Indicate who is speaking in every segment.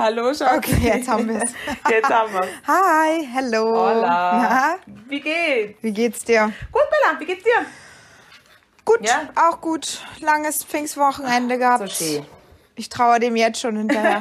Speaker 1: Hallo, Schau.
Speaker 2: Okay, jetzt haben wir es.
Speaker 1: Jetzt haben wir
Speaker 2: Hi, hello.
Speaker 1: Hola.
Speaker 2: Na,
Speaker 1: Wie geht's?
Speaker 2: wie geht's dir?
Speaker 1: Gut, Bella, wie geht's dir?
Speaker 2: Gut,
Speaker 1: Ja?
Speaker 2: auch gut. Langes Pfingstwochenende gehabt.
Speaker 1: So schön.
Speaker 2: Ich traue dem jetzt schon hinterher.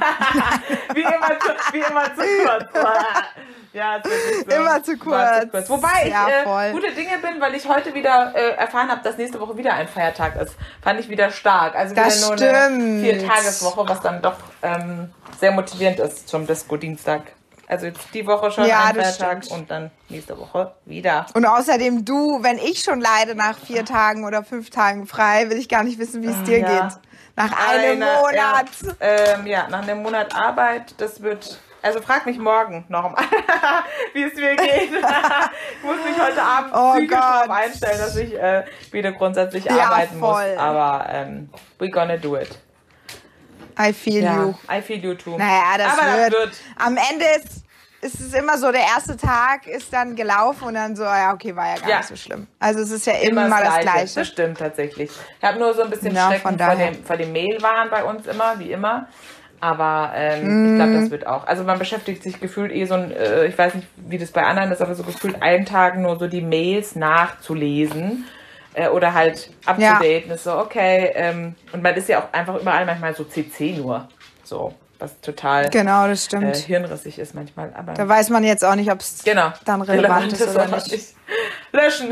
Speaker 1: Wie immer zu, wie immer zu kurz. Ja, so.
Speaker 2: Immer zu
Speaker 1: War
Speaker 2: kurz.
Speaker 1: Wobei ich äh, gute Dinge bin, weil ich heute wieder äh, erfahren habe, dass nächste Woche wieder ein Feiertag ist. Fand ich wieder stark. Also wieder
Speaker 2: Das
Speaker 1: nur eine
Speaker 2: stimmt.
Speaker 1: Viertageswoche, was dann doch ähm, sehr motivierend ist zum Disco-Dienstag. Also die Woche schon
Speaker 2: Ja,
Speaker 1: ein Feiertag
Speaker 2: stimmt.
Speaker 1: und dann nächste Woche wieder.
Speaker 2: Und außerdem du, wenn ich schon leide nach vier Tagen oder fünf Tagen frei, will ich gar nicht wissen, wie es dir
Speaker 1: Ah, Ja.
Speaker 2: geht. Nach einem
Speaker 1: Eine-
Speaker 2: Monat.
Speaker 1: Ja, ähm, ja, nach einem Monat Arbeit, das wird. Also frag mich morgen nochmal, wie es mir geht. ich muss mich heute Abend
Speaker 2: Oh
Speaker 1: psychisch darauf einstellen, dass ich äh, wieder grundsätzlich
Speaker 2: Ja,
Speaker 1: arbeiten
Speaker 2: voll.
Speaker 1: muss. Aber ähm, we gonna do it.
Speaker 2: I feel you.
Speaker 1: I feel you too.
Speaker 2: Naja, das
Speaker 1: Aber
Speaker 2: wird.
Speaker 1: das wird.
Speaker 2: Am Ende ist, ist es immer so, der erste Tag ist dann gelaufen und dann so, ja, okay, war ja gar
Speaker 1: Ja.
Speaker 2: nicht so schlimm. Also es ist ja immer,
Speaker 1: Immer
Speaker 2: das
Speaker 1: Das
Speaker 2: Gleiche.
Speaker 1: stimmt tatsächlich. Ich habe nur so ein bisschen
Speaker 2: Ja,
Speaker 1: Schrecken
Speaker 2: von
Speaker 1: vor dem, vor dem Mailwahn bei uns immer, wie immer. Aber ähm, ich glaube, das wird auch. Also man beschäftigt sich gefühlt eh so ein, äh, ich weiß nicht, wie das bei anderen ist, aber so gefühlt allen Tagen nur so die Mails nachzulesen. Äh, oder halt
Speaker 2: Ja.
Speaker 1: abzudaten. Ist so, okay. Ähm, und man ist ja auch einfach überall manchmal so CC nur. So, was total
Speaker 2: Genau, das
Speaker 1: äh,
Speaker 2: stimmt.
Speaker 1: hirnrissig ist manchmal. Aber
Speaker 2: da weiß man jetzt auch nicht, ob es
Speaker 1: Genau.
Speaker 2: dann relevant ist oder
Speaker 1: oder
Speaker 2: nicht.
Speaker 1: Löschen. löschen.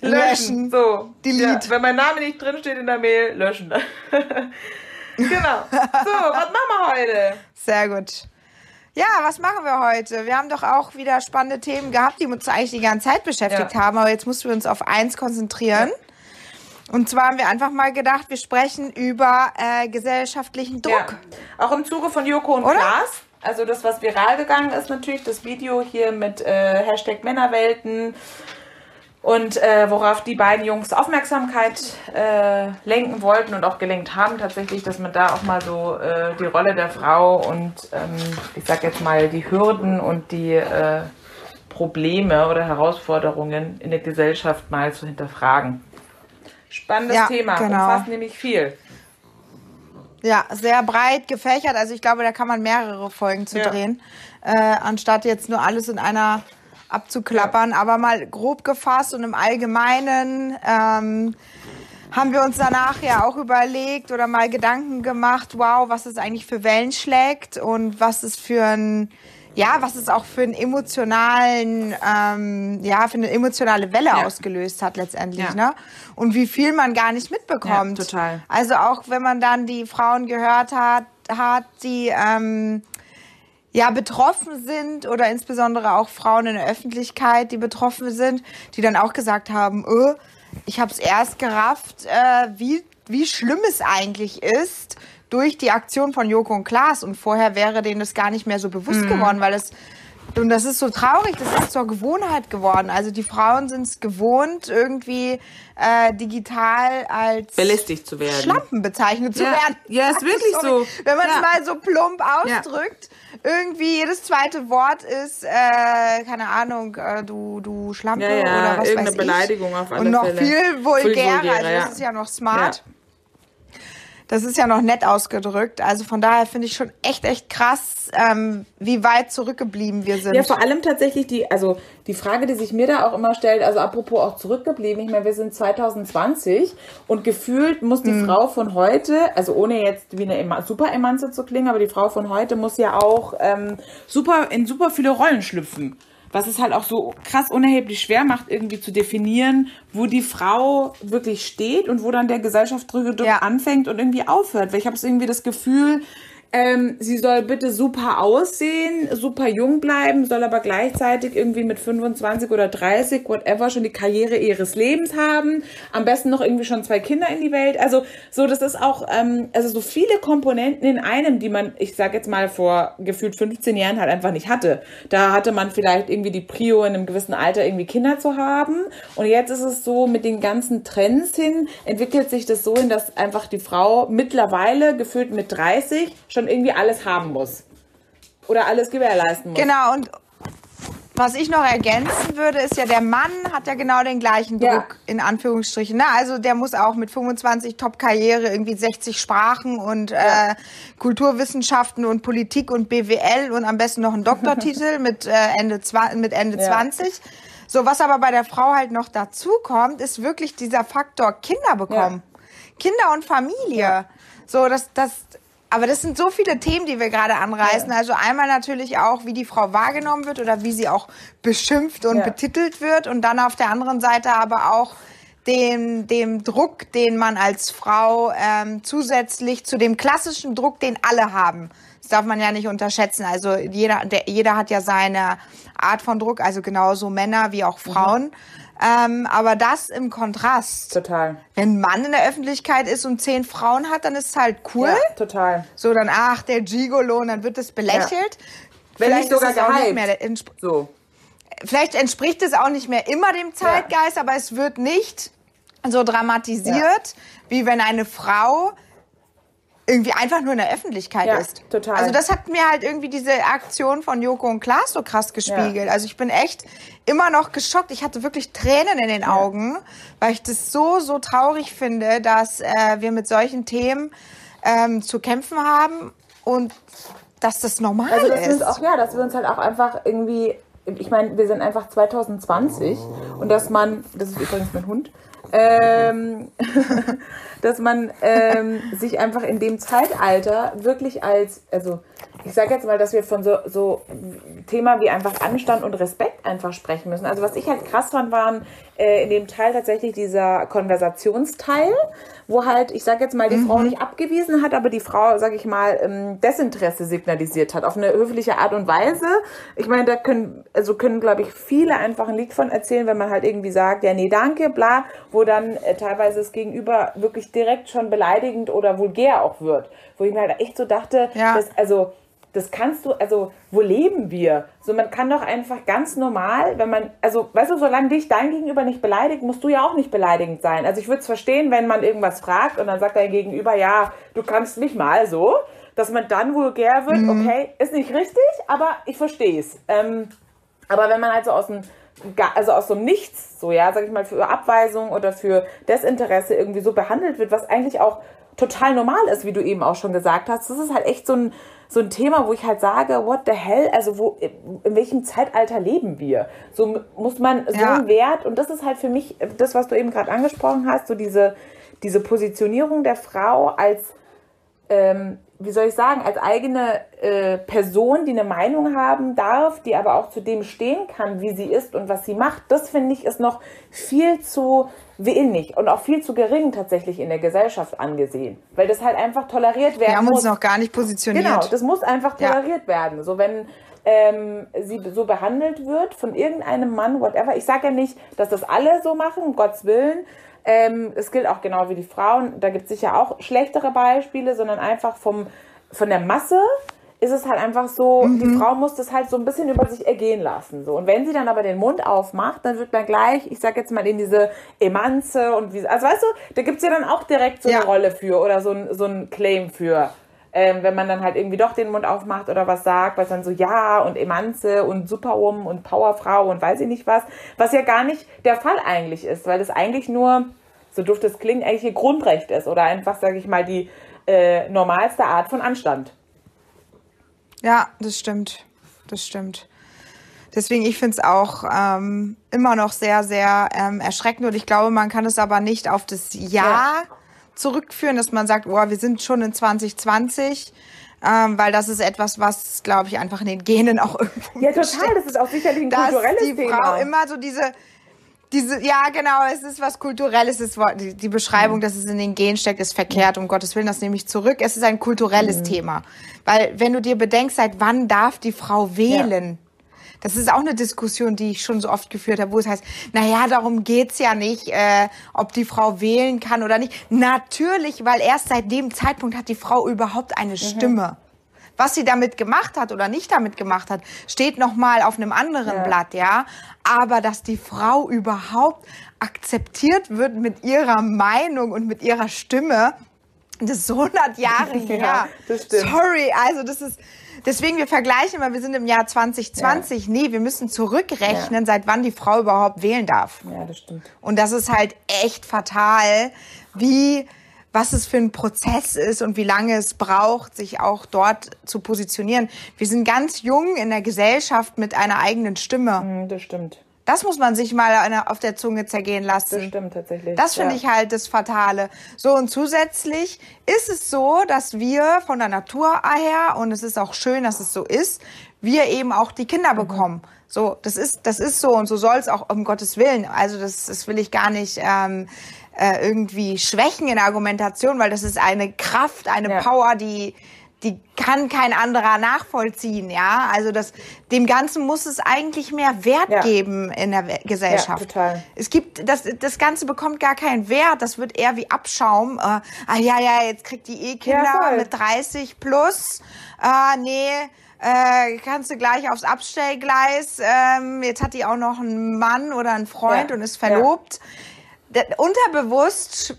Speaker 2: Löschen.
Speaker 1: So.
Speaker 2: Delete.
Speaker 1: Ja, wenn mein Name nicht drinsteht in der Mail, löschen. genau. So, was machen wir heute?
Speaker 2: Sehr gut. Ja, was machen wir heute? Wir haben doch auch wieder spannende Themen gehabt, die uns eigentlich die ganze Zeit beschäftigt
Speaker 1: Ja.
Speaker 2: haben, aber jetzt mussten wir uns auf eins konzentrieren. Und zwar haben wir einfach mal gedacht, wir sprechen über äh, gesellschaftlichen Druck.
Speaker 1: Ja. Auch im Zuge von Joko und
Speaker 2: Oder?
Speaker 1: Klaas. Also das, was viral gegangen ist, natürlich das Video hier mit äh, Hashtag Männerwelten und äh, worauf die beiden Jungs Aufmerksamkeit äh, lenken wollten und auch gelenkt haben tatsächlich, dass man da auch mal so äh, die Rolle der Frau und ähm, ich sag jetzt mal die Hürden und die äh, Probleme oder Herausforderungen in der Gesellschaft mal zu hinterfragen. Spannendes
Speaker 2: Ja,
Speaker 1: Thema,
Speaker 2: genau.
Speaker 1: umfasst nämlich viel.
Speaker 2: Ja, sehr breit gefächert. Also ich glaube, da kann man mehrere Folgen zu
Speaker 1: Ja.
Speaker 2: drehen, äh, anstatt jetzt nur alles in einer abzuklappern. Aber mal grob gefasst und im Allgemeinen ähm, haben wir uns danach ja auch überlegt oder mal Gedanken gemacht, wow, was es eigentlich für Wellen schlägt und was es für ein ja, was es auch für einen emotionalen, ähm, ja, für eine emotionale Welle
Speaker 1: Ja.
Speaker 2: ausgelöst hat letztendlich,
Speaker 1: Ja.
Speaker 2: ne? Und wie viel man gar nicht mitbekommt.
Speaker 1: Ja, total.
Speaker 2: Also auch wenn man dann die Frauen gehört hat, hat die ähm, ja betroffen sind oder insbesondere auch Frauen in der Öffentlichkeit, die betroffen sind, die dann auch gesagt haben, öh, ich habe es erst gerafft, äh, wie wie schlimm es eigentlich ist durch die Aktion von Joko und Klaas und vorher wäre denen das gar nicht mehr so bewusst
Speaker 1: Mhm.
Speaker 2: geworden, weil es und das ist so traurig, das ist zur Gewohnheit geworden. Also die Frauen sind es gewohnt, irgendwie äh, digital als
Speaker 1: Belästigt zu werden.
Speaker 2: Schlampen bezeichnet zu
Speaker 1: Ja,
Speaker 2: werden.
Speaker 1: ja, ist wirklich
Speaker 2: Sorry.
Speaker 1: so.
Speaker 2: Wenn man es
Speaker 1: Ja.
Speaker 2: mal so plump ausdrückt, irgendwie jedes zweite Wort ist, äh, keine Ahnung, äh, du, du Schlampe
Speaker 1: Ja, ja,
Speaker 2: oder was
Speaker 1: irgendeine
Speaker 2: weiß ich.
Speaker 1: Beleidigung auf alle
Speaker 2: Und noch
Speaker 1: Fälle.
Speaker 2: viel vulgärer,
Speaker 1: vulgärer,
Speaker 2: also das ist ja noch smart.
Speaker 1: Ja.
Speaker 2: Das ist ja noch nett ausgedrückt. Also von daher finde ich schon echt, echt krass, ähm, wie weit zurückgeblieben wir sind.
Speaker 1: Ja, vor allem tatsächlich die, also die Frage, die sich mir da auch immer stellt, also apropos auch zurückgeblieben, ich meine, wir sind 2020 und gefühlt muss die Frau von heute, also ohne jetzt wie eine super Emanze zu klingen, aber die Frau von heute muss ja auch ähm, super in super viele Rollen schlüpfen. Was es halt auch so krass unerheblich schwer macht, irgendwie zu definieren, wo die Frau wirklich steht und wo dann der Gesellschaftsdruck
Speaker 2: Ja.
Speaker 1: anfängt und irgendwie aufhört. Weil ich habe irgendwie das Gefühl, ähm, sie soll bitte super aussehen, super jung bleiben, soll aber gleichzeitig irgendwie mit 25 oder 30, whatever, schon die Karriere ihres Lebens haben. Am besten noch irgendwie schon zwei Kinder in die Welt. Also so, das ist auch, ähm, also so viele Komponenten in einem, die man, ich sag jetzt mal vor gefühlt 15 Jahren halt einfach nicht hatte. Da hatte man vielleicht irgendwie die Prio in einem gewissen Alter irgendwie Kinder zu haben. Und jetzt ist es so, mit den ganzen Trends hin, entwickelt sich das so hin, dass einfach die Frau mittlerweile gefühlt mit 30 schon irgendwie alles haben muss. Oder alles gewährleisten muss.
Speaker 2: Genau, und was ich noch ergänzen würde, ist ja, der Mann hat ja genau den gleichen Druck, ja. in Anführungsstrichen. Ne? Also der muss auch mit 25 Top-Karriere irgendwie 60 Sprachen und ja. äh, Kulturwissenschaften und Politik und BWL und am besten noch einen Doktortitel mit, äh, Ende, mit Ende ja. 20. So, was aber bei der Frau halt noch dazu kommt, ist wirklich dieser Faktor Kinder bekommen. Kinder und Familie. So, das, das, aber das sind so viele Themen, die wir gerade anreißen. Ja. Also einmal natürlich auch, wie die Frau wahrgenommen wird oder wie sie auch beschimpft und ja. betitelt wird. Und dann auf der anderen Seite aber auch dem, dem Druck, den man als Frau ähm, zusätzlich zu dem klassischen Druck, den alle haben. Das darf man ja nicht unterschätzen. Also jeder, der, jeder hat ja seine Art von Druck, also genauso Männer wie auch Frauen. Mhm. Ähm, aber das im Kontrast.
Speaker 1: Total.
Speaker 2: Wenn ein Mann in der Öffentlichkeit ist und zehn Frauen hat, dann ist es halt cool. Ja,
Speaker 1: total.
Speaker 2: So, dann, ach, der Gigolo, und dann wird es belächelt. Ja.
Speaker 1: Wenn Vielleicht nicht sogar gehypt. Mehr, so.
Speaker 2: Vielleicht entspricht es auch nicht mehr immer dem Zeitgeist, ja. aber es wird nicht so dramatisiert, ja. wie wenn eine Frau irgendwie einfach nur in der Öffentlichkeit ja, ist.
Speaker 1: Total.
Speaker 2: Also das hat mir halt irgendwie diese Aktion von Joko und Klaas so krass gespiegelt. Ja. Also ich bin echt immer noch geschockt. Ich hatte wirklich Tränen in den ja. Augen, weil ich das so, so traurig finde, dass äh, wir mit solchen Themen ähm, zu kämpfen haben und dass das normal
Speaker 1: also
Speaker 2: das
Speaker 1: ist. Auch, ja, dass wir uns halt auch einfach irgendwie, ich meine, wir sind einfach 2020 und dass man, das ist übrigens mein Hund, ähm, dass man ähm, sich einfach in dem Zeitalter wirklich als, also ich sage jetzt mal, dass wir von so, so Thema wie einfach Anstand und Respekt einfach sprechen müssen. Also was ich halt krass fand, waren äh, in dem Teil tatsächlich dieser Konversationsteil, wo halt, ich sage jetzt mal, die mhm. Frau nicht abgewiesen hat, aber die Frau, sage ich mal, ähm, Desinteresse signalisiert hat, auf eine höfliche Art und Weise. Ich meine, da können, also können, glaube ich, viele einfach ein Lied von erzählen, wenn man halt irgendwie sagt, ja, nee, danke, bla, wo dann äh, teilweise das Gegenüber wirklich direkt schon beleidigend oder vulgär auch wird. Wo ich mir halt echt so dachte, ja. dass, also, das kannst du, also wo leben wir? So, man kann doch einfach ganz normal, wenn man, also weißt du, solange dich dein Gegenüber nicht beleidigt, musst du ja auch nicht beleidigend sein. Also ich würde es verstehen, wenn man irgendwas fragt und dann sagt dein Gegenüber, ja, du kannst mich mal so, dass man dann vulgär wird, mhm. okay, ist nicht richtig, aber ich verstehe es. Ähm, aber wenn man halt so aus dem also aus so einem Nichts, so ja, sag ich mal, für Abweisung oder für Desinteresse irgendwie so behandelt wird, was eigentlich auch total normal ist, wie du eben auch schon gesagt hast. Das ist halt echt so ein, so ein Thema, wo ich halt sage, what the hell, also wo, in welchem Zeitalter leben wir? So muss man so ja. einen Wert, und das ist halt für mich das, was du eben gerade angesprochen hast, so diese, diese Positionierung der Frau als, ähm, wie soll ich sagen, als eigene äh, Person, die eine Meinung haben darf, die aber auch zu dem stehen kann, wie sie ist und was sie macht, das finde ich ist noch viel zu wenig und auch viel zu gering tatsächlich in der Gesellschaft angesehen, weil das halt einfach toleriert werden
Speaker 2: Wir haben uns noch gar nicht positioniert.
Speaker 1: Genau, das muss einfach toleriert ja. werden. So wenn ähm, sie so behandelt wird von irgendeinem Mann, whatever. Ich sage ja nicht, dass das alle so machen, um Gottes Willen. Ähm, es gilt auch genau wie die Frauen. Da gibt es sicher auch schlechtere Beispiele, sondern einfach vom, von der Masse ist es halt einfach so, mhm. die Frau muss das halt so ein bisschen über sich ergehen lassen. So. Und wenn sie dann aber den Mund aufmacht, dann wird man gleich, ich sag jetzt mal, in diese Emanze und wie, also weißt du, da gibt's ja dann auch direkt so ja. eine Rolle für oder so ein, so ein Claim für. Ähm, wenn man dann halt irgendwie doch den Mund aufmacht oder was sagt, was dann so ja und Emanze und Superwoman und Powerfrau und weiß ich nicht was, was ja gar nicht der Fall eigentlich ist, weil das eigentlich nur, so doof das klingt, eigentlich ihr Grundrecht ist oder einfach, sage ich mal, die äh, normalste Art von Anstand.
Speaker 2: Ja, das stimmt. Das stimmt. Deswegen, ich finde es auch ähm, immer noch sehr, sehr ähm, erschreckend und ich glaube, man kann es aber nicht auf das Jahr ja. Zurückführen, dass man sagt, oh, wir sind schon in 2020. Ähm, weil das ist etwas, was, glaube ich, einfach in den Genen auch irgendwo
Speaker 1: Ja, total. Das ist auch sicherlich ein kulturelles
Speaker 2: Thema. Dass die Frau immer so diese, diese, ja, genau, es ist was Kulturelles. Es ist, die, die Beschreibung, mhm. dass es in den Gen steckt, ist verkehrt. Um Gottes Willen, das nehme ich zurück. Es ist ein kulturelles mhm. Thema. Weil, wenn du dir bedenkst, seit wann darf die Frau wählen? Ja. Das ist auch eine Diskussion, die ich schon so oft geführt habe, wo es heißt, naja, darum geht's ja nicht, äh, ob die Frau wählen kann oder nicht. Natürlich, weil erst seit dem Zeitpunkt hat die Frau überhaupt eine mhm. Stimme. Was sie damit gemacht hat oder nicht damit gemacht hat, steht noch mal auf einem anderen ja. Blatt, ja. Aber dass die Frau überhaupt akzeptiert wird mit ihrer Meinung und mit ihrer Stimme, Das ist 100 Jahre her.
Speaker 1: Ja, das stimmt.
Speaker 2: Sorry, also das ist, deswegen wir vergleichen immer, wir sind im Jahr 2020. Nee, wir müssen zurückrechnen, seit wann die Frau überhaupt wählen darf.
Speaker 1: Ja, das stimmt.
Speaker 2: Und das ist halt echt fatal, wie, was es für ein Prozess ist und wie lange es braucht, sich auch dort zu positionieren. Wir sind ganz jung in der Gesellschaft mit einer eigenen Stimme.
Speaker 1: Hm, Das stimmt.
Speaker 2: Das muss man sich mal auf der Zunge zergehen
Speaker 1: Das
Speaker 2: lassen.
Speaker 1: stimmt tatsächlich.
Speaker 2: Das finde
Speaker 1: ja.
Speaker 2: ich halt das Fatale. So, und zusätzlich ist es so, dass wir von der Natur her, und es ist auch schön, dass es so ist, wir eben auch die Kinder
Speaker 1: Mhm.
Speaker 2: bekommen. So, das ist, das ist so und so soll es auch um Gottes Willen. Also das, das will ich gar nicht ähm, äh, irgendwie schwächen in der Argumentation, weil das ist eine Kraft, eine
Speaker 1: Ja.
Speaker 2: Power, die die kann kein anderer nachvollziehen, ja. Also das, dem Ganzen muss es eigentlich mehr Wert
Speaker 1: Ja.
Speaker 2: geben in der Gesellschaft.
Speaker 1: Ja, total.
Speaker 2: Es gibt, das, das Ganze bekommt gar keinen Wert. Das wird eher wie Abschaum. Äh, ah ja, ja, jetzt kriegt die eh Kinder
Speaker 1: Ja,
Speaker 2: mit 30 plus. Äh, nee, äh, kannst du gleich aufs Abstellgleis. Ähm, jetzt hat die auch noch einen Mann oder einen Freund
Speaker 1: Ja,
Speaker 2: und ist verlobt. Unterbewusst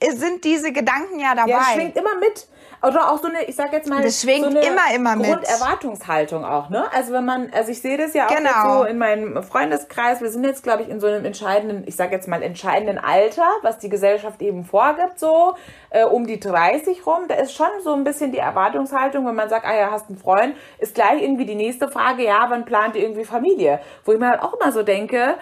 Speaker 2: sind diese Gedanken ja dabei.
Speaker 1: Ja, schwingt immer mit. Oder auch so eine, ich sag jetzt mal,
Speaker 2: Das schwingt
Speaker 1: so eine
Speaker 2: immer, immer mit.
Speaker 1: Grunderwartungshaltung auch, ne? Also wenn man, also ich sehe das ja auch
Speaker 2: Genau.
Speaker 1: so in meinem Freundeskreis, wir sind jetzt, glaube ich, in so einem entscheidenden, ich sag jetzt mal entscheidenden Alter, was die Gesellschaft eben vorgibt, so äh, um die 30 rum. Da ist schon so ein bisschen die Erwartungshaltung, wenn man sagt, ah ja, hast einen Freund, ist gleich irgendwie die nächste Frage, ja, wann plant ihr irgendwie Familie? Wo ich mir halt auch immer so denke,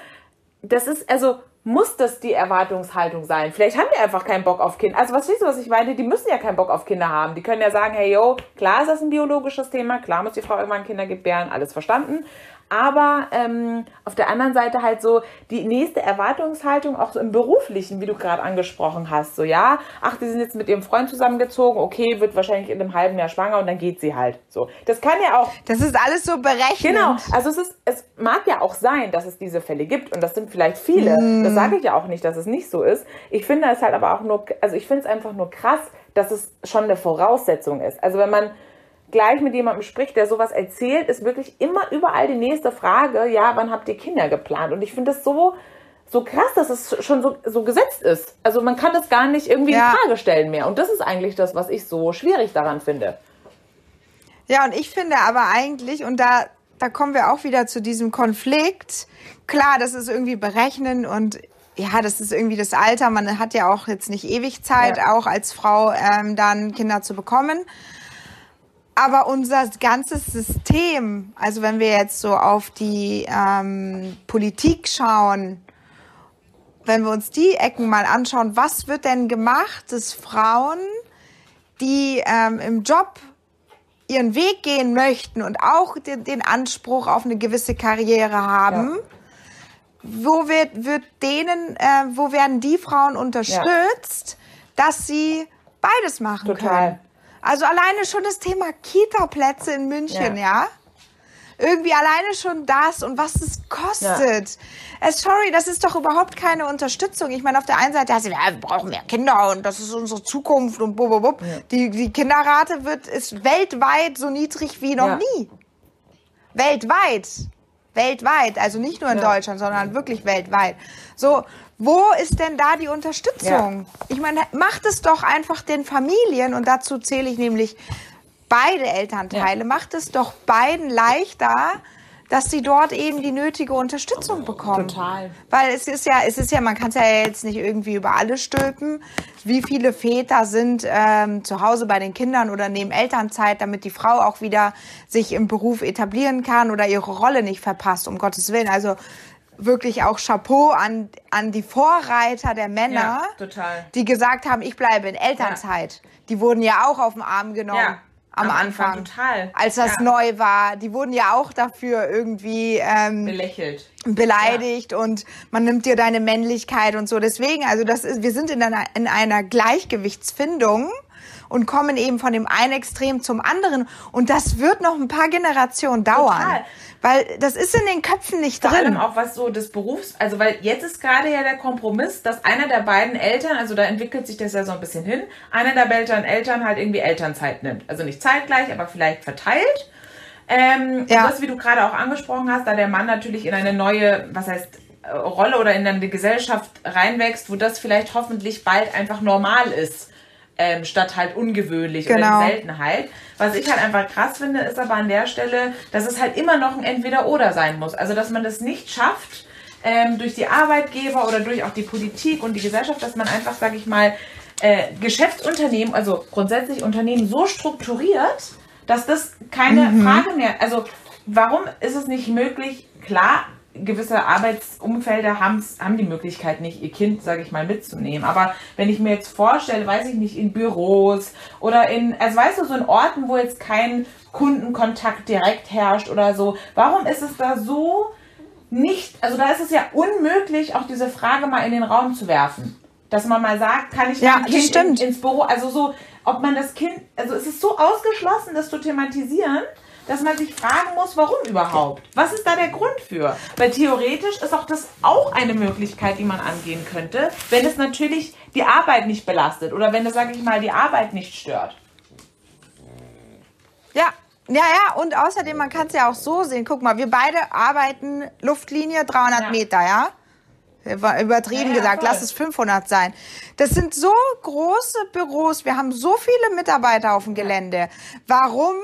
Speaker 1: das ist, also muss das die Erwartungshaltung sein? Vielleicht haben die einfach keinen Bock auf Kinder. Also was siehst du, was ich meine? Die müssen ja keinen Bock auf Kinder haben. Die können ja sagen, hey yo, klar ist das ein biologisches Thema, klar muss die Frau irgendwann Kinder gebären, alles verstanden. Aber ähm, auf der anderen Seite halt so die nächste Erwartungshaltung auch so im beruflichen, wie du gerade angesprochen hast. So ja, ach, die sind jetzt mit ihrem Freund zusammengezogen, okay, wird wahrscheinlich in einem halben Jahr schwanger und dann geht sie halt. So, das kann ja auch
Speaker 2: das ist alles so berechnet.
Speaker 1: Genau, also es ist, es mag ja auch sein, dass es diese Fälle gibt und das sind vielleicht viele. Das sage ich ja auch nicht, dass es nicht so ist. Ich finde es halt aber auch nur, also ich finde es einfach nur krass, dass es schon eine Voraussetzung ist. Also wenn man gleich mit jemandem spricht, der sowas erzählt, ist wirklich immer überall die nächste Frage, ja, wann habt ihr Kinder geplant? Und ich finde das so, so krass, dass es schon so, so gesetzt ist. Also man kann das gar nicht irgendwie
Speaker 2: Ja.
Speaker 1: in Frage stellen mehr. Und das ist eigentlich das, was ich so schwierig daran finde.
Speaker 2: Ja, und ich finde aber eigentlich, und da, da kommen wir auch wieder zu diesem Konflikt. Klar, das ist irgendwie berechnen und ja, das ist irgendwie das Alter. Man hat ja auch jetzt nicht ewig Zeit,
Speaker 1: Ja.
Speaker 2: auch als Frau ähm, dann Kinder zu bekommen. Aber unser ganzes System, also wenn wir jetzt so auf die ähm, Politik schauen, wenn wir uns die Ecken mal anschauen, was wird denn gemacht, dass Frauen, die ähm, im Job ihren Weg gehen möchten und auch den, den Anspruch auf eine gewisse Karriere haben, wo wird, wird denen, äh, wo werden die Frauen unterstützt, dass sie beides machen
Speaker 1: Total.
Speaker 2: können? Also alleine schon das Thema Kita-Plätze in München,
Speaker 1: Ja.
Speaker 2: Ja? Irgendwie alleine schon das und was es kostet. Äh, sorry, das ist doch überhaupt keine Unterstützung. Ich meine, auf der einen Seite heißt es, ja, wir brauchen mehr Kinder und das ist unsere Zukunft und bub, bub, bub. Die, die Kinderrate wird, ist weltweit so niedrig wie noch
Speaker 1: Ja.
Speaker 2: nie. Weltweit. Weltweit. Also nicht nur in
Speaker 1: Ja.
Speaker 2: Deutschland, sondern wirklich weltweit. So, wo ist denn da die Unterstützung? Ich meine, macht es doch einfach den Familien, und dazu zähle ich nämlich beide Elternteile, macht es doch beiden leichter, dass sie dort eben die nötige Unterstützung bekommen.
Speaker 1: Total.
Speaker 2: Weil es ist ja, es ist ja, man kann es ja jetzt nicht irgendwie über alle stülpen. Wie viele Väter sind ähm, zu Hause bei den Kindern oder nehmen Elternzeit, damit die Frau auch wieder sich im Beruf etablieren kann oder ihre Rolle nicht verpasst, um Gottes Willen. Also wirklich auch Chapeau an, an die Vorreiter der Männer,
Speaker 1: Ja,
Speaker 2: die gesagt haben, ich bleibe in Elternzeit. Die wurden ja auch auf den Arm genommen.
Speaker 1: Ja,
Speaker 2: Am,
Speaker 1: am
Speaker 2: Anfang,
Speaker 1: Anfang total.
Speaker 2: als das
Speaker 1: Ja.
Speaker 2: neu war, die wurden ja auch dafür irgendwie ähm,
Speaker 1: Belächelt.
Speaker 2: beleidigt und man nimmt dir deine Männlichkeit und so. Deswegen, also das ist, wir sind in einer, in einer Gleichgewichtsfindung und kommen eben von dem einen Extrem zum anderen und das wird noch ein paar Generationen dauern,
Speaker 1: Total.
Speaker 2: weil das ist in den Köpfen nicht
Speaker 1: Vor allem
Speaker 2: drin.
Speaker 1: auch was so des Berufs, also weil jetzt ist gerade ja der Kompromiss, dass einer der beiden Eltern, also da entwickelt sich das ja so ein bisschen hin, einer der beiden Eltern halt irgendwie Elternzeit nimmt. Also nicht zeitgleich, aber vielleicht verteilt. Ähm,
Speaker 2: Ja.
Speaker 1: Und das, wie du gerade auch angesprochen hast, da der Mann natürlich in eine neue, was heißt, äh, Rolle oder in eine Gesellschaft reinwächst, wo das vielleicht hoffentlich bald einfach normal ist. Ähm, statt halt ungewöhnlich
Speaker 2: Genau.
Speaker 1: oder in Seltenheit. Was ich halt einfach krass finde, ist aber an der Stelle, dass es halt immer noch ein Entweder-Oder sein muss. Also, dass man das nicht schafft, ähm, durch die Arbeitgeber oder durch auch die Politik und die Gesellschaft, dass man einfach, sage ich mal, äh, Geschäftsunternehmen, also grundsätzlich Unternehmen so strukturiert, dass das keine Frage mehr, also warum ist es nicht möglich, klar, gewisse Arbeitsumfelder haben's, haben die Möglichkeit nicht, ihr Kind, sage ich mal, mitzunehmen. Aber wenn ich mir jetzt vorstelle, weiß ich nicht, in Büros oder in, also weißt du, so in Orten, wo jetzt kein Kundenkontakt direkt herrscht oder so, warum ist es da so nicht, also da ist es ja unmöglich, auch diese Frage mal in den Raum zu werfen. Dass man mal sagt, kann ich
Speaker 2: Ja,
Speaker 1: Kind in, ins Büro, also so, ob man das Kind, also es ist so ausgeschlossen, das zu thematisieren, dass man sich fragen muss, warum überhaupt? Was ist da der Grund für? Weil theoretisch ist auch das auch eine Möglichkeit, die man angehen könnte, wenn es natürlich die Arbeit nicht belastet oder wenn es, sage ich mal, die Arbeit nicht stört.
Speaker 2: Ja, ja, ja, und außerdem, man kann es ja auch so sehen. Guck mal, wir beide arbeiten Luftlinie 300
Speaker 1: Ja.
Speaker 2: Meter, ja? Über- Übertrieben
Speaker 1: Ja, ja,
Speaker 2: gesagt,
Speaker 1: voll.
Speaker 2: lass es 500 sein. Das sind so große Büros, wir haben so viele Mitarbeiter auf dem Gelände. Warum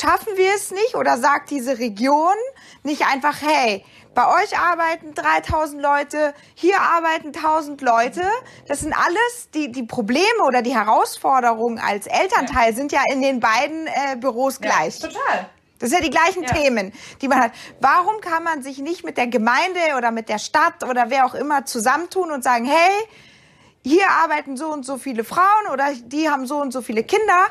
Speaker 2: schaffen wir es nicht oder sagt diese Region nicht einfach, hey, bei euch arbeiten 3000 Leute, hier arbeiten 1000 Leute. Das sind alles die, die Probleme oder die Herausforderungen als Elternteil sind ja in den beiden äh, Büros gleich.
Speaker 1: Ja, total.
Speaker 2: Das sind ja die gleichen
Speaker 1: Ja.
Speaker 2: Themen, die man hat. Warum kann man sich nicht mit der Gemeinde oder mit der Stadt oder wer auch immer zusammentun und sagen, hey, hier arbeiten so und so viele Frauen oder die haben so und so viele Kinder.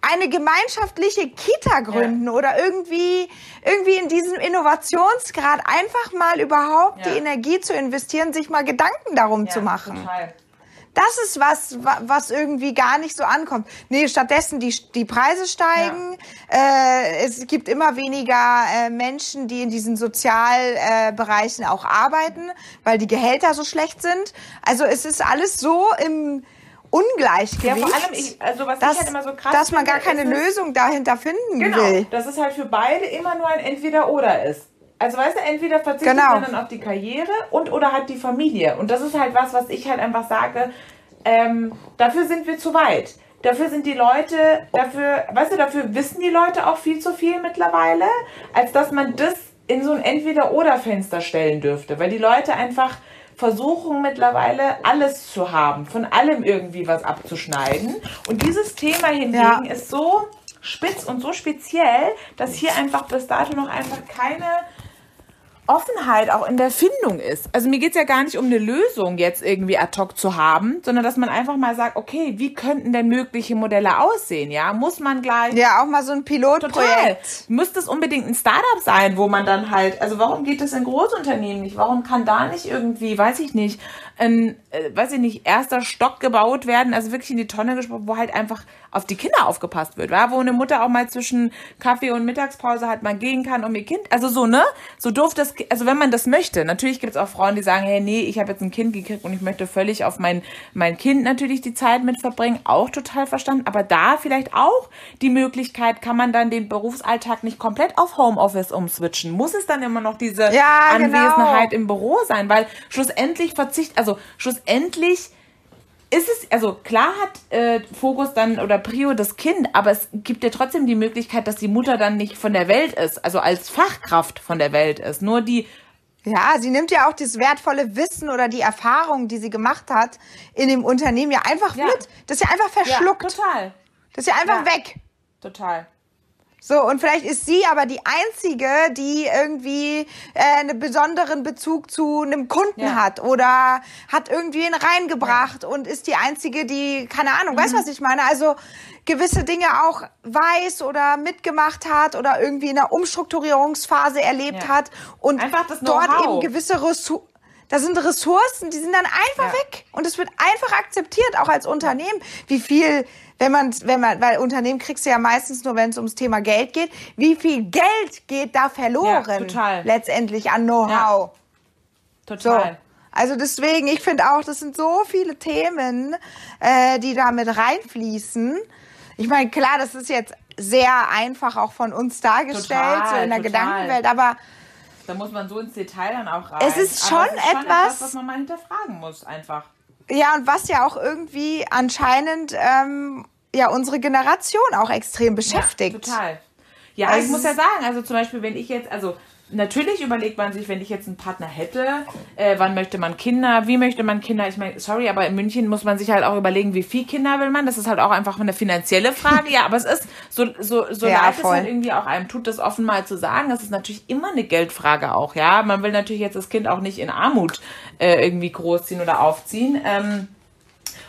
Speaker 2: Eine gemeinschaftliche Kita gründen oder irgendwie, irgendwie in diesem Innovationsgrad einfach mal überhaupt
Speaker 1: Ja.
Speaker 2: die Energie zu investieren, sich mal Gedanken darum
Speaker 1: Ja,
Speaker 2: zu machen.
Speaker 1: Total.
Speaker 2: Das ist was, wa- was irgendwie gar nicht so ankommt. Nee, stattdessen die, die Preise steigen. Äh, es gibt immer weniger äh, Menschen, die in diesen Sozialbereichen äh, auch arbeiten, weil die Gehälter so schlecht sind. Also es ist alles so im Ungleichgewicht,
Speaker 1: Ja, vor allem, ich, also was
Speaker 2: dass,
Speaker 1: ich halt immer so krass
Speaker 2: dass man gar keine
Speaker 1: ist
Speaker 2: Lösung dahinter finden
Speaker 1: Genau,
Speaker 2: will.
Speaker 1: dass es halt für beide immer nur ein Entweder-Oder ist. Also weißt du, entweder verzichtet
Speaker 2: Genau.
Speaker 1: man dann auf die Karriere und oder hat die Familie. Und das ist halt was, was ich halt einfach sage, ähm, dafür sind wir zu weit. Dafür sind die Leute, dafür, weißt du, dafür wissen die Leute auch viel zu viel mittlerweile, als dass man das in so ein Entweder-Oder-Fenster stellen dürfte. Weil die Leute einfach versuchen mittlerweile alles zu haben, von allem irgendwie was abzuschneiden. Und dieses Thema hingegen
Speaker 2: Ja.
Speaker 1: ist so spitz und so speziell, dass hier einfach bis dato noch einfach keine Offenheit auch in der Findung ist. Also mir geht's ja gar nicht um eine Lösung jetzt irgendwie ad hoc zu haben, sondern dass man einfach mal sagt, okay, wie könnten denn mögliche Modelle aussehen? Ja, muss man gleich
Speaker 2: Ja, auch mal so ein
Speaker 1: Total.
Speaker 2: Pilotprojekt.
Speaker 1: Müsste es unbedingt ein Startup sein, wo man dann halt, also warum geht das in Großunternehmen nicht? Warum kann da nicht irgendwie, weiß ich nicht, ein, äh, weiß ich nicht, erster Stock gebaut werden, also wirklich in die Tonne gesprochen, wo halt einfach auf die Kinder aufgepasst wird, ja? wo eine Mutter auch mal zwischen Kaffee und Mittagspause halt mal gehen kann um ihr Kind, also so, ne? So doof das, also wenn man das möchte. Natürlich gibt es auch Frauen, die sagen, hey, nee, ich habe jetzt ein Kind gekriegt und ich möchte völlig auf mein, mein Kind natürlich die Zeit mit verbringen, auch total verstanden, aber da vielleicht auch die Möglichkeit, kann man dann den Berufsalltag nicht komplett auf Homeoffice umswitchen? Muss es dann immer noch diese
Speaker 2: Ja, genau.
Speaker 1: Anwesenheit im Büro sein? Weil schlussendlich verzicht, also schlussendlich ist es, also klar hat äh, Fokus dann oder Prio das Kind, aber es gibt ja trotzdem die Möglichkeit, dass die Mutter dann nicht von der Welt ist, also als Fachkraft von der Welt ist. Nur die,
Speaker 2: Ja, sie nimmt ja auch das wertvolle Wissen oder die Erfahrung, die sie gemacht hat, in dem Unternehmen ja einfach
Speaker 1: Ja.
Speaker 2: mit. Das ist ja einfach verschluckt.
Speaker 1: Ja, total.
Speaker 2: das ist ja einfach
Speaker 1: Ja.
Speaker 2: weg.
Speaker 1: Total.
Speaker 2: So, und vielleicht ist sie aber die Einzige, die irgendwie äh, einen besonderen Bezug zu einem Kunden
Speaker 1: Ja.
Speaker 2: hat oder hat irgendwie ihn reingebracht und ist die Einzige, die, keine Ahnung, weißt
Speaker 1: Mhm.
Speaker 2: du, was ich meine? Also gewisse Dinge auch weiß oder mitgemacht hat oder irgendwie in einer Umstrukturierungsphase erlebt
Speaker 1: Ja.
Speaker 2: hat und dort eben gewisse Ressourcen da sind Ressourcen, die sind dann einfach
Speaker 1: Ja.
Speaker 2: weg. Und es wird einfach akzeptiert, auch als Unternehmen, wie viel, wenn man, wenn man, weil Unternehmen kriegst du ja meistens nur, wenn es ums Thema Geld geht, wie viel Geld geht da verloren?
Speaker 1: Ja, total.
Speaker 2: Letztendlich an Know-how. So.
Speaker 1: Total.
Speaker 2: Also deswegen, ich finde auch, das sind so viele Themen, äh, die da mit reinfließen. Ich meine, klar, das ist jetzt sehr einfach auch von uns dargestellt,
Speaker 1: Total,
Speaker 2: so in der
Speaker 1: total.
Speaker 2: Gedankenwelt, aber
Speaker 1: Da muss man so ins Detail dann auch rein.
Speaker 2: Es ist schon
Speaker 1: es ist schon
Speaker 2: etwas-
Speaker 1: etwas, was man mal hinterfragen muss, einfach.
Speaker 2: Ja, und was ja auch irgendwie anscheinend ähm, ja unsere Generation auch extrem beschäftigt.
Speaker 1: Ja, total. Ja, also ich muss ja sagen, also zum Beispiel, wenn ich jetzt, also natürlich überlegt man sich, wenn ich jetzt einen Partner hätte, äh, wann möchte man Kinder, wie möchte man Kinder? Ich meine, sorry, aber in München muss man sich halt auch überlegen, wie viel Kinder will man. Das ist halt auch einfach eine finanzielle Frage. ja, aber es ist so, so, so ja, leid es halt irgendwie auch einem tut, das offen mal zu sagen. Das ist natürlich immer eine Geldfrage auch, ja. Man will natürlich jetzt das Kind auch nicht in Armut äh, irgendwie großziehen oder aufziehen. Ähm,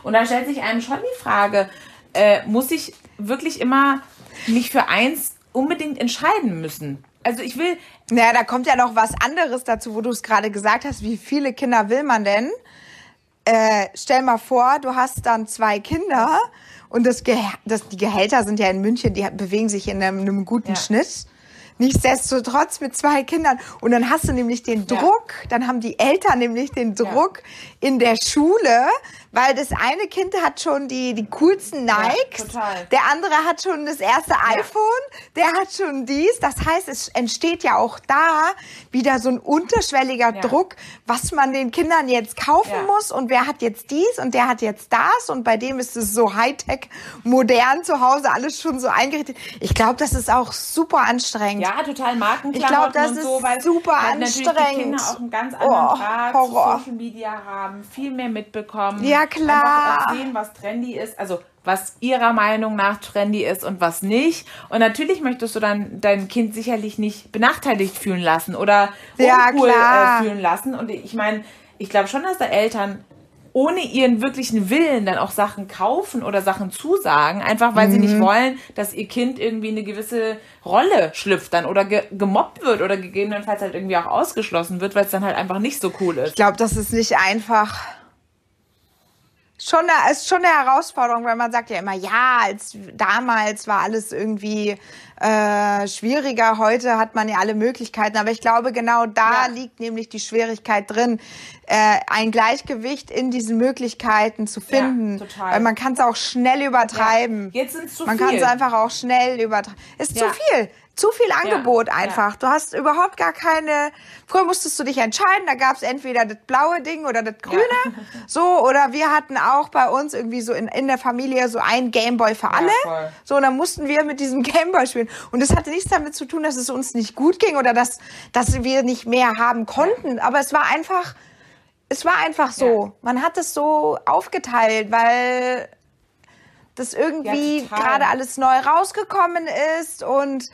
Speaker 1: und da stellt sich einem schon die Frage, äh, muss ich wirklich immer mich für eins unbedingt entscheiden müssen. Also ich will.
Speaker 2: Naja, da kommt ja noch was anderes dazu, wo du es gerade gesagt hast. Wie viele Kinder will man denn? Äh, stell mal vor, du hast dann zwei Kinder und das, Ge das die Gehälter sind ja in München, die bewegen sich in einem, einem guten ja. Schnitt. Nichtsdestotrotz mit zwei Kindern. Und dann hast du nämlich den Druck, ja. dann haben die Eltern nämlich den Druck ja. in der Schule, weil das eine Kind hat schon die, die coolsten Nikes, ja, der andere hat schon das erste iPhone, der hat schon dies. Das heißt, es entsteht ja auch da wieder so ein unterschwelliger. Druck, was man den Kindern jetzt kaufen muss und wer hat jetzt dies und der hat jetzt das und bei dem ist es so Hightech, modern zu Hause, alles schon so eingerichtet. Ich glaube, das ist auch super anstrengend.
Speaker 1: Ja, total Markenklamotten
Speaker 2: Ich glaube, das ist so, weil, super weil anstrengend. Natürlich die Kinder
Speaker 1: auch einen ganz anderen oh, Draht Horror. Social Media haben, viel mehr mitbekommen.
Speaker 2: Ja, klar.
Speaker 1: Einfach sehen, was trendy ist. Also was ihrer Meinung nach trendy ist und was nicht. Und natürlich möchtest du dann dein Kind sicherlich nicht benachteiligt fühlen lassen oder ja, uncool äh, fühlen lassen. Und ich meine, ich glaube schon, dass da Eltern ohne ihren wirklichen Willen dann auch Sachen kaufen oder Sachen zusagen, einfach weil mhm. sie nicht mhm. wollen, dass ihr Kind irgendwie eine gewisse Rolle schlüpft dann oder ge gemobbt wird oder gegebenenfalls halt irgendwie auch ausgeschlossen wird, weil es dann halt einfach nicht so cool ist.
Speaker 2: Ich glaube, das ist nicht einfach schon eine, ist schon eine Herausforderung, weil man sagt ja immer, ja, als damals war alles irgendwie äh, schwieriger. Heute hat man ja alle Möglichkeiten. Aber ich glaube, genau da ja. liegt nämlich die Schwierigkeit drin, äh, ein Gleichgewicht in diesen Möglichkeiten zu finden. Ja, total. Weil man kann es auch schnell übertreiben.
Speaker 1: Ja. Jetzt sind es zu
Speaker 2: man
Speaker 1: viel.
Speaker 2: Man kann es einfach auch schnell übertreiben. Ist zu viel zu viel Angebot ja, einfach. Ja. Du hast überhaupt gar keine. Früher musstest du dich entscheiden, da gab es entweder das blaue Ding oder das grüne. Ja. So, oder wir hatten auch bei uns irgendwie so in, in der Familie so ein Gameboy für alle. so, und dann mussten wir mit diesem Gameboy spielen. Und das hatte nichts damit zu tun, dass es uns nicht gut ging oder dass, dass wir nicht mehr haben konnten. Aber es war einfach. Es war einfach so. Man hat es so aufgeteilt, weil das irgendwie gerade alles neu rausgekommen ist und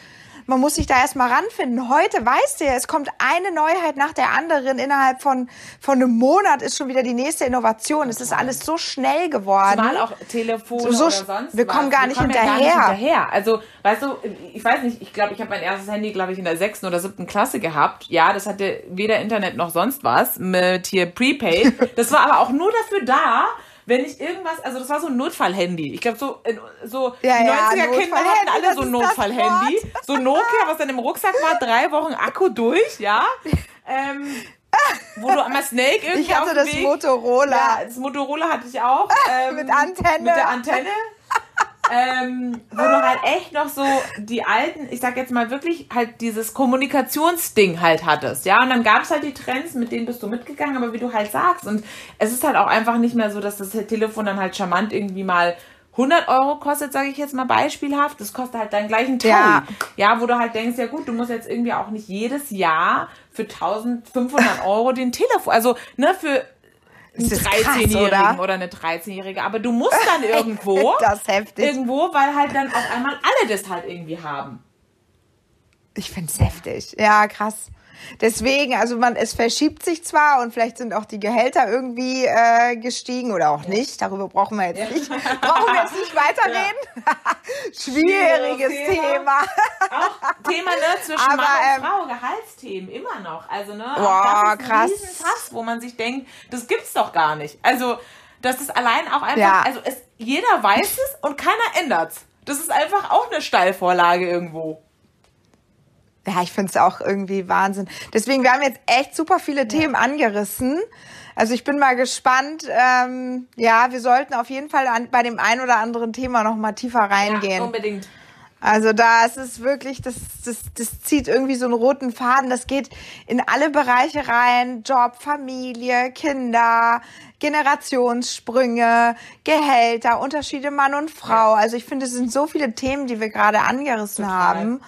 Speaker 2: man muss sich da erstmal ranfinden. Heute weißt du ja, es kommt eine Neuheit nach der anderen. Innerhalb von, von einem Monat ist schon wieder die nächste Innovation. Es ist alles so schnell geworden.
Speaker 1: Zumal auch Telefone so,
Speaker 2: so,
Speaker 1: oder sonst
Speaker 2: Wir kommen, gar, nicht
Speaker 1: kommen
Speaker 2: hinterher.
Speaker 1: Ja gar nicht hinterher. Also, weißt du, ich weiß nicht, ich glaube, ich habe mein erstes Handy, glaube ich, in der sechsten oder siebten Klasse gehabt. Ja, das hatte weder Internet noch sonst was mit hier Prepaid. Das war aber auch nur dafür da, wenn ich irgendwas, also das war so ein Notfallhandy. Ich glaube, so, so
Speaker 2: ja,
Speaker 1: die
Speaker 2: 90er
Speaker 1: Kinder hatten alle so ein Notfallhandy. So Nokia, was dann im Rucksack war, drei Wochen Akku durch, ja. Ähm, wo du einmal Snake irgendwie
Speaker 2: Ich hatte das
Speaker 1: Weg,
Speaker 2: Motorola.
Speaker 1: Ja, das Motorola hatte ich auch.
Speaker 2: Ähm, mit Antenne.
Speaker 1: Mit der Antenne ähm, wo du halt echt noch so die alten, ich sag jetzt mal wirklich halt dieses Kommunikationsding halt hattest, ja, und dann gab es halt die Trends, mit denen bist du mitgegangen, aber wie du halt sagst, und es ist halt auch einfach nicht mehr so, dass das Telefon dann halt charmant irgendwie mal 100 Euro kostet, sage ich jetzt mal beispielhaft, das kostet halt deinen gleichen Taui. Ja. ja, wo du halt denkst, ja gut, du musst jetzt irgendwie auch nicht jedes Jahr für 1500 Euro den Telefon, also ne, für einen 13-Jährigen oder? eine 13-Jährige, aber du musst dann irgendwo,
Speaker 2: das heftig.
Speaker 1: irgendwo, weil halt dann auf einmal alle das halt irgendwie haben.
Speaker 2: Ich find's heftig. Ja, krass. Deswegen, also man, es verschiebt sich zwar und vielleicht sind auch die Gehälter irgendwie äh, gestiegen oder auch ja. nicht. Darüber brauchen wir jetzt ja. nicht. Brauchen wir jetzt nicht weiterreden. Ja. Schwieriges Thema.
Speaker 1: Thema. Auch Thema ne, zwischen Aber, Mann und ähm, Frau, Gehaltsthemen immer noch. Also ne,
Speaker 2: boah,
Speaker 1: das ist
Speaker 2: krass.
Speaker 1: ein Fass, wo man sich denkt, das gibt's doch gar nicht. Also das ist allein auch einfach, also es, jeder weiß es und keiner ändert's. Das ist einfach auch eine Steilvorlage irgendwo
Speaker 2: ja, ich finde es auch irgendwie Wahnsinn. Deswegen, wir haben jetzt echt super viele ja. Themen angerissen. Also ich bin mal gespannt. Ähm, ja, wir sollten auf jeden Fall an, bei dem ein oder anderen Thema noch mal tiefer reingehen.
Speaker 1: Ja, unbedingt.
Speaker 2: Also da ist es wirklich, das, das, das zieht irgendwie so einen roten Faden. Das geht in alle Bereiche rein. Job, Familie, Kinder, Generationssprünge, Gehälter, Unterschiede Mann und Frau. Ja. Also ich finde, es sind so viele Themen, die wir gerade angerissen Total. haben.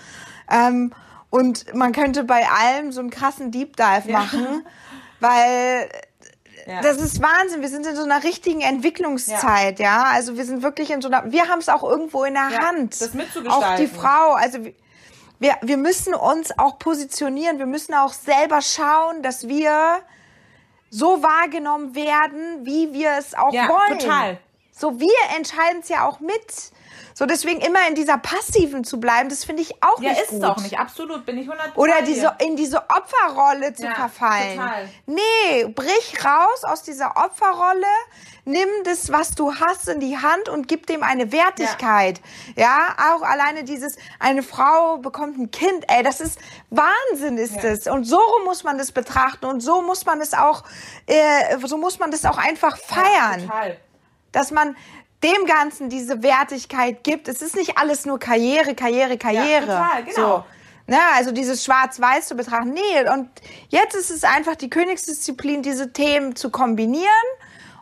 Speaker 2: Ähm, und man könnte bei allem so einen krassen Deep Dive ja. machen, weil ja. Das ist Wahnsinn. Wir sind in so einer richtigen Entwicklungszeit, ja. ja? Also wir sind wirklich in so einer, wir haben es auch irgendwo in der Hand. Das mitzugestalten. Auch die Frau, also wir, wir müssen uns auch positionieren. Wir müssen auch selber schauen, dass wir so wahrgenommen werden, wie wir es auch ja, wollen. Total. So, wir entscheiden es ja auch mit. So, deswegen immer in dieser passiven zu bleiben, das finde ich auch ja, nicht gut. Ja, ist auch nicht. Absolut, bin ich 100 Oder diese, in diese Opferrolle zu ja, verfallen. Total. Nee, brich raus aus dieser Opferrolle, nimm das, was du hast, in die Hand und gib dem eine Wertigkeit. Ja, ja auch alleine dieses, eine Frau bekommt ein Kind, ey, das ist Wahnsinn ist ja. das. Und so muss man das betrachten und so muss man es auch, äh, so muss man das auch einfach feiern. Ja, total. Dass man, dem Ganzen diese Wertigkeit gibt. Es ist nicht alles nur Karriere, Karriere, Karriere. Ja, total, genau. So. Ne, also dieses Schwarz-Weiß zu betrachten. Nee, und jetzt ist es einfach die Königsdisziplin, diese Themen zu kombinieren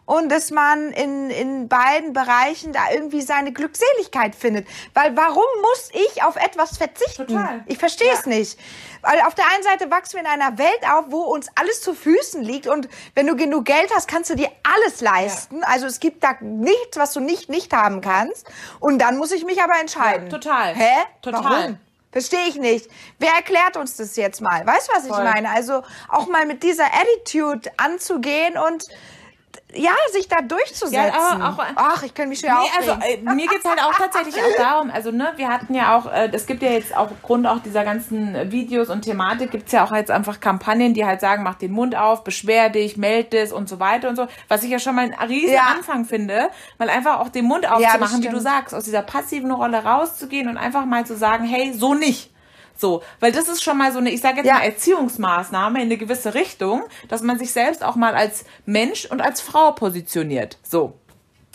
Speaker 2: und dass man in, in beiden Bereichen da irgendwie seine Glückseligkeit findet. Weil warum muss ich auf etwas verzichten? Total. Ich verstehe es ja. nicht. Weil auf der einen Seite wachsen wir in einer Welt auf, wo uns alles zu Füßen liegt und wenn du genug Geld hast, kannst du dir alles leisten. Ja. Also es gibt da nichts, was du nicht nicht haben kannst. Und dann muss ich mich aber entscheiden. Ja, total. Hä? Total. Warum? Verstehe ich nicht. Wer erklärt uns das jetzt mal? Weißt du, was Voll. ich meine? Also auch mal mit dieser Attitude anzugehen und ja, sich da durchzusetzen. Ja, auch,
Speaker 1: Ach, ich kann mich schon nee, also äh, mir geht's halt auch tatsächlich auch darum, also ne, wir hatten ja auch, äh, es gibt ja jetzt auch aufgrund auch dieser ganzen Videos und Thematik gibt's ja auch jetzt einfach Kampagnen, die halt sagen, mach den Mund auf, beschwer dich, meld es und so weiter und so, was ich ja schon mal ein riesen ja. Anfang finde, mal einfach auch den Mund aufzumachen, ja, wie du sagst, aus dieser passiven Rolle rauszugehen und einfach mal zu sagen, hey, so nicht. So, weil das ist schon mal so eine, ich sage jetzt ja. mal Erziehungsmaßnahme in eine gewisse Richtung, dass man sich selbst auch mal als Mensch und als Frau positioniert. So.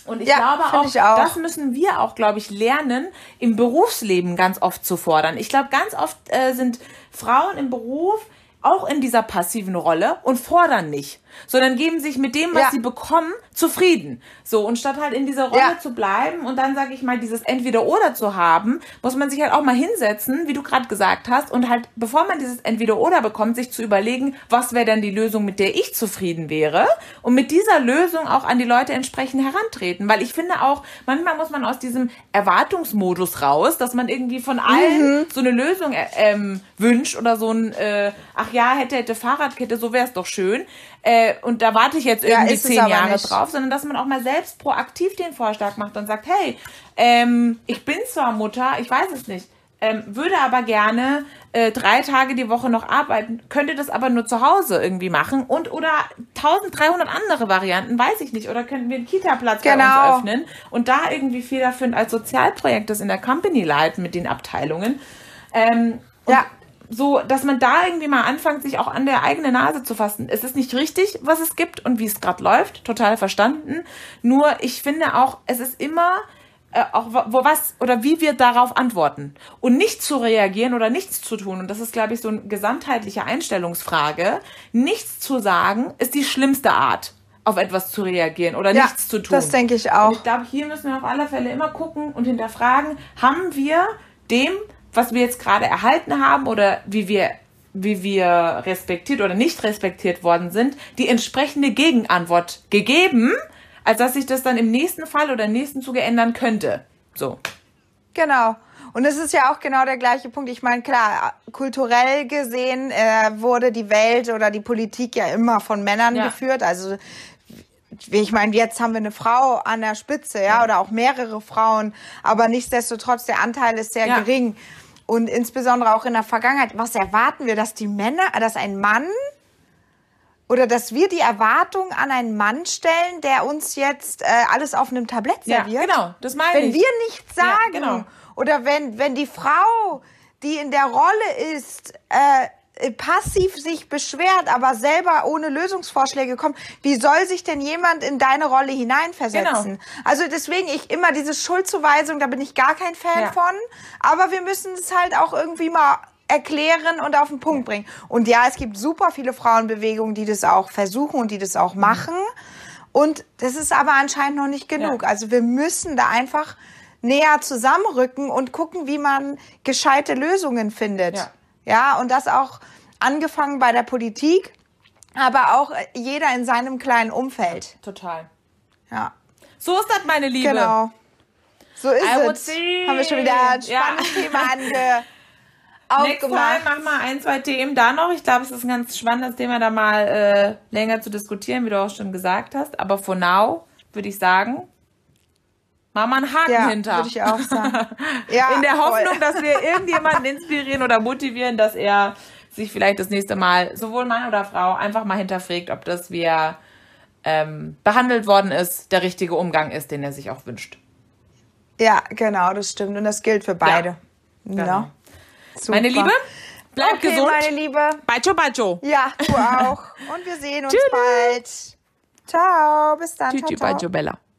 Speaker 1: Und ich ja, glaube auch, ich auch, das müssen wir auch, glaube ich, lernen, im Berufsleben ganz oft zu fordern. Ich glaube, ganz oft äh, sind Frauen im Beruf auch in dieser passiven Rolle und fordern nicht, sondern geben sich mit dem, was ja. sie bekommen, zufrieden. So, und statt halt in dieser Rolle ja. zu bleiben und dann, sage ich mal, dieses Entweder-Oder zu haben, muss man sich halt auch mal hinsetzen, wie du gerade gesagt hast, und halt, bevor man dieses Entweder-Oder bekommt, sich zu überlegen, was wäre dann die Lösung, mit der ich zufrieden wäre und mit dieser Lösung auch an die Leute entsprechend herantreten. Weil ich finde auch, manchmal muss man aus diesem Erwartungsmodus raus, dass man irgendwie von allen mhm. so eine Lösung äh, ähm, wünscht oder so ein, äh, ach ach ja, hätte, hätte Fahrradkette, so wäre es doch schön. Äh, und da warte ich jetzt irgendwie ja, zehn Jahre nicht. drauf, sondern dass man auch mal selbst proaktiv den Vorschlag macht und sagt, hey, ähm, ich bin zwar Mutter, ich weiß es nicht, ähm, würde aber gerne äh, drei Tage die Woche noch arbeiten, könnte das aber nur zu Hause irgendwie machen und oder 1300 andere Varianten, weiß ich nicht, oder könnten wir einen Kita-Platz genau. bei uns öffnen und da irgendwie federführend als Sozialprojekt das in der Company leiten mit den Abteilungen. Ähm, ja so, dass man da irgendwie mal anfängt, sich auch an der eigenen Nase zu fassen. Es ist nicht richtig, was es gibt und wie es gerade läuft, total verstanden. Nur ich finde auch, es ist immer äh, auch wo was oder wie wir darauf antworten und nicht zu reagieren oder nichts zu tun und das ist glaube ich so eine gesamtheitliche Einstellungsfrage. Nichts zu sagen ist die schlimmste Art auf etwas zu reagieren oder ja, nichts zu tun.
Speaker 2: Das denke ich auch. Und
Speaker 1: ich glaube, hier müssen wir auf alle Fälle immer gucken und hinterfragen, haben wir dem was wir jetzt gerade erhalten haben oder wie wir wie wir respektiert oder nicht respektiert worden sind, die entsprechende Gegenantwort gegeben, als dass sich das dann im nächsten Fall oder im nächsten Zuge ändern könnte. So.
Speaker 2: Genau. Und es ist ja auch genau der gleiche Punkt. Ich meine, klar, kulturell gesehen äh, wurde die Welt oder die Politik ja immer von Männern ja. geführt. Also ich meine, jetzt haben wir eine Frau an der Spitze, ja, oder auch mehrere Frauen, aber nichtsdestotrotz der Anteil ist sehr ja. gering. Und insbesondere auch in der Vergangenheit, was erwarten wir, dass die Männer, dass ein Mann oder dass wir die Erwartung an einen Mann stellen, der uns jetzt äh, alles auf einem Tablett serviert? Ja, genau, das meine wenn ich. Wenn wir nichts sagen ja, genau. oder wenn, wenn die Frau, die in der Rolle ist, äh, äh, passiv sich beschwert, aber selber ohne Lösungsvorschläge kommt, wie soll sich denn jemand in deine Rolle hineinversetzen?
Speaker 1: Genau.
Speaker 2: Also deswegen ich immer diese Schuldzuweisung, da bin ich gar kein Fan
Speaker 1: Ja.
Speaker 2: von, aber wir müssen es halt auch irgendwie mal erklären und auf den Punkt bringen. Und ja, es gibt super viele Frauenbewegungen, die das auch versuchen und die das auch
Speaker 1: Mhm.
Speaker 2: machen. Und das ist aber anscheinend noch nicht genug.
Speaker 1: Ja.
Speaker 2: Also wir müssen da einfach näher zusammenrücken und gucken, wie man gescheite Lösungen findet.
Speaker 1: Ja.
Speaker 2: Ja, und das auch angefangen bei der Politik, aber auch äh, jeder in seinem kleinen Umfeld.
Speaker 1: Total.
Speaker 2: Ja,
Speaker 1: So ist das, meine Liebe.
Speaker 2: genau. So ist
Speaker 1: I
Speaker 2: es. Haben wir schon wieder ein
Speaker 1: Ja.
Speaker 2: spannendes Thema ange aufgemacht.
Speaker 1: machen wir ein, zwei Themen da noch. Ich glaube, es ist ein ganz spannendes Thema, da mal äh, länger zu diskutieren, wie du auch schon gesagt hast. Aber for now würde ich sagen, machen wir einen Haken
Speaker 2: Ja,
Speaker 1: hinter.
Speaker 2: würde ich auch sagen. Ja,
Speaker 1: In der Hoffnung,
Speaker 2: voll.
Speaker 1: dass wir irgendjemanden inspirieren oder motivieren, dass er sich vielleicht das nächste Mal, sowohl Mann oder Frau, einfach mal hinterfragt, ob das, wie er ähm, behandelt worden ist, der richtige Umgang ist, den er sich auch wünscht.
Speaker 2: Ja, genau, das stimmt. Und das gilt für beide.
Speaker 1: genau.
Speaker 2: Ja.
Speaker 1: Meine Liebe, bleib
Speaker 2: okay,
Speaker 1: gesund.
Speaker 2: meine Liebe.
Speaker 1: Bacho, bacho.
Speaker 2: Ja, du auch. Und wir sehen uns
Speaker 1: Tschüss.
Speaker 2: bald. Ciao, bis dann.
Speaker 1: Tschüss,
Speaker 2: ciao, ciao.
Speaker 1: bacho, Bella.